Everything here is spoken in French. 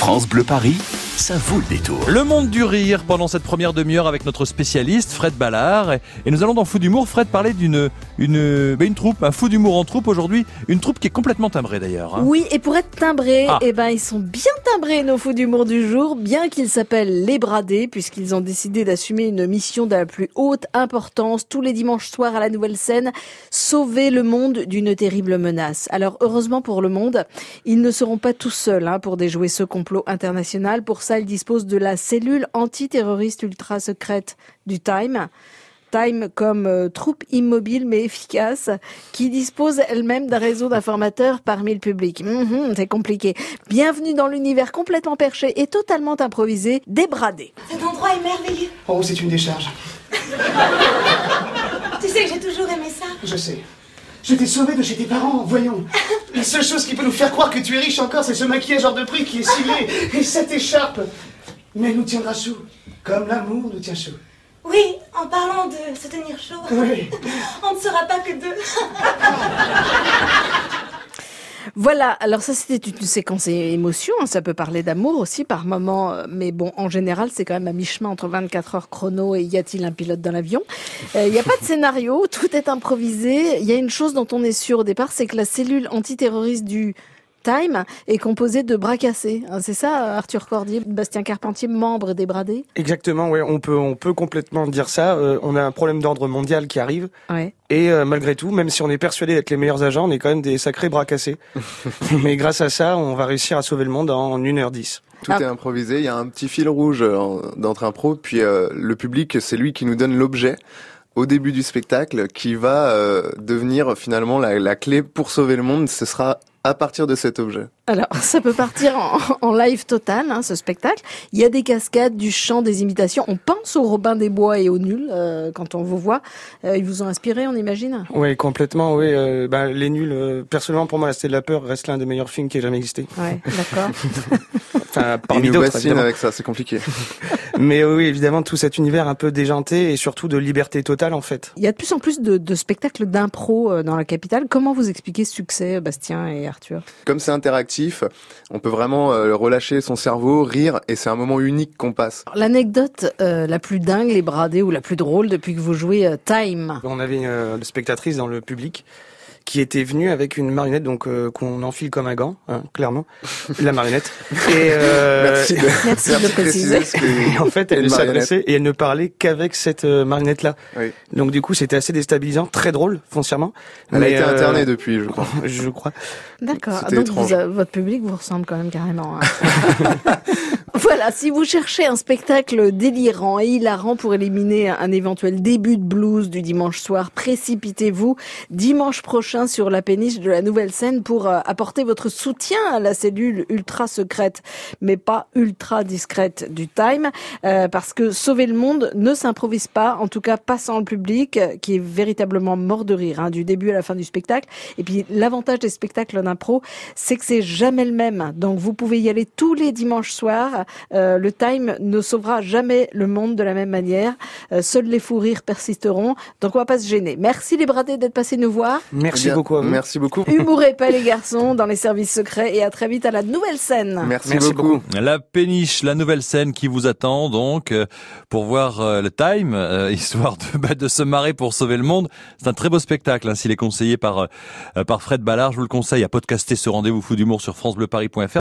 France Bleu Paris, ça vaut le détour. Le monde du rire pendant cette première demi-heure avec notre spécialiste Fred Ballard. Et nous allons dans Fou d'humour, Fred, parler d'une une, bah, une troupe, un fou d'humour en troupe aujourd'hui. Une troupe qui est complètement timbrée d'ailleurs. hein. Oui, et pour être timbrés, Ah. eh ben, ils sont bien timbrés, nos fous d'humour du jour, bien qu'ils s'appellent les Bradés, puisqu'ils ont décidé d'assumer une mission de la plus haute importance tous les dimanches soirs à la nouvelle scène, sauver le monde d'une terrible menace. Alors, heureusement pour le monde, ils ne seront pas tout seuls hein, pour déjouer ce complot international. Pour ça, ils disposent de la cellule antiterroriste ultra secrète du Time. Time comme euh, troupe immobile mais efficace qui dispose elle-même d'un réseau d'informateurs parmi le public. Mhm, c'est compliqué. Bienvenue dans l'univers complètement perché et totalement improvisé des Bradés. Cet endroit est merveilleux. Oh, c'est une décharge. Tu sais que j'ai toujours aimé ça. Je sais. Je t'ai sauvé de chez tes parents, voyons. La seule chose qui peut nous faire croire que tu es riche encore, c'est ce maquillage hors de prix qui est ciblé et cette écharpe. Mais elle nous tiendra chaud, comme l'amour nous tient chaud. Oui, en parlant de se tenir chaud, Oui. on ne sera pas que deux. Voilà, alors ça c'était une séquence émotion, hein, ça peut parler d'amour aussi par moment, euh, mais bon, en général c'est quand même à mi-chemin entre 24 heures chrono et y a-t-il un pilote dans l'avion? Euh, Il n'y a pas de scénario, tout est improvisé. Il y a une chose dont on est sûr au départ, c'est que la cellule antiterroriste du Time est composée de bras cassés. Hein, C'est ça, Arthur Cordier, Bastien Carpentier, membre des Bradés? Exactement, ouais, on peut on peut complètement dire ça. Euh, on a un problème d'ordre mondial qui arrive Ouais. et euh, malgré tout, même si on est persuadé d'être les meilleurs agents, on est quand même des sacrés bras cassés. Mais grâce à ça, on va réussir à sauver le monde en 1h10. Tout Ah. est improvisé, il y a un petit fil rouge euh, en- d'entre impro, puis euh, le public, c'est lui qui nous donne l'objet au début du spectacle, qui va euh, devenir finalement la, la clé pour sauver le monde. Ce sera à partir de cet objet. Alors, ça peut partir en, en live total, hein, ce spectacle. Il y a des cascades, du chant, des imitations. On pense au Robin des Bois et au Nul euh, quand on vous voit. Euh, ils vous ont inspiré, on imagine? Ouais, complètement. Oui, euh, bah, les nuls. euh, personnellement, pour moi, la Cité de la peur reste l'un des meilleurs films qui ait jamais existé. Ouais, d'accord. Enfin, parmi nous d'autres, avec ça, c'est compliqué. Mais euh, oui, évidemment, tout cet univers un peu déjanté et surtout de liberté totale en fait. Il y a de plus en plus de, de spectacles d'impro euh, dans la capitale. Comment vous expliquez ce succès, Bastien et Arthur? Comme c'est interactif, on peut vraiment euh, relâcher son cerveau, rire, et c'est un moment unique qu'on passe. L'anecdote euh, la plus dingue, les bradés ou la plus drôle depuis que vous jouez euh, Time On avait euh, une spectatrice dans le public qui était venue avec une marionnette donc euh, qu'on enfile comme un gant, hein, clairement, la marionnette. Et, euh, Merci de, Merci de préciser. que- et en fait, elle marionnette. s'adressait et elle ne parlait qu'avec cette euh, marionnette-là. Oui. Donc du coup, c'était assez déstabilisant, très drôle foncièrement. Elle a été euh, internée depuis, je crois. Je crois. D'accord. Donc vous, votre public vous ressemble quand même carrément. hein. voilà, si vous cherchez un spectacle délirant et hilarant pour éliminer un éventuel début de blues du dimanche soir, précipitez-vous dimanche prochain sur la péniche de la Nouvelle Scène pour euh, apporter votre soutien à la cellule ultra secrète, mais pas ultra discrète du Time, euh, parce que sauver le monde ne s'improvise pas, en tout cas pas sans le public, euh, qui est véritablement mort de rire hein, du début à la fin du spectacle. Et puis l'avantage des spectacles d'impro, c'est que c'est jamais le même. Donc vous pouvez y aller tous les dimanches soirs. Euh, le Time ne sauvera jamais le monde de la même manière. Euh, seuls les fous rires persisteront. Donc on va pas se gêner. Merci les bradés d'être passés nous voir. Merci Eh bien, beaucoup. Merci beaucoup. Humour et pas les garçons dans les services secrets et à très vite à la nouvelle scène. Merci, Merci beaucoup. beaucoup. La péniche, la nouvelle scène qui vous attend donc euh, pour voir le time, euh, histoire de, bah, de se marrer pour sauver le monde. C'est un très beau spectacle, hein, s'il est conseillé par, par Fred Ballard. Je vous le conseille à podcaster ce rendez-vous fou d'humour sur francebleuparis.fr.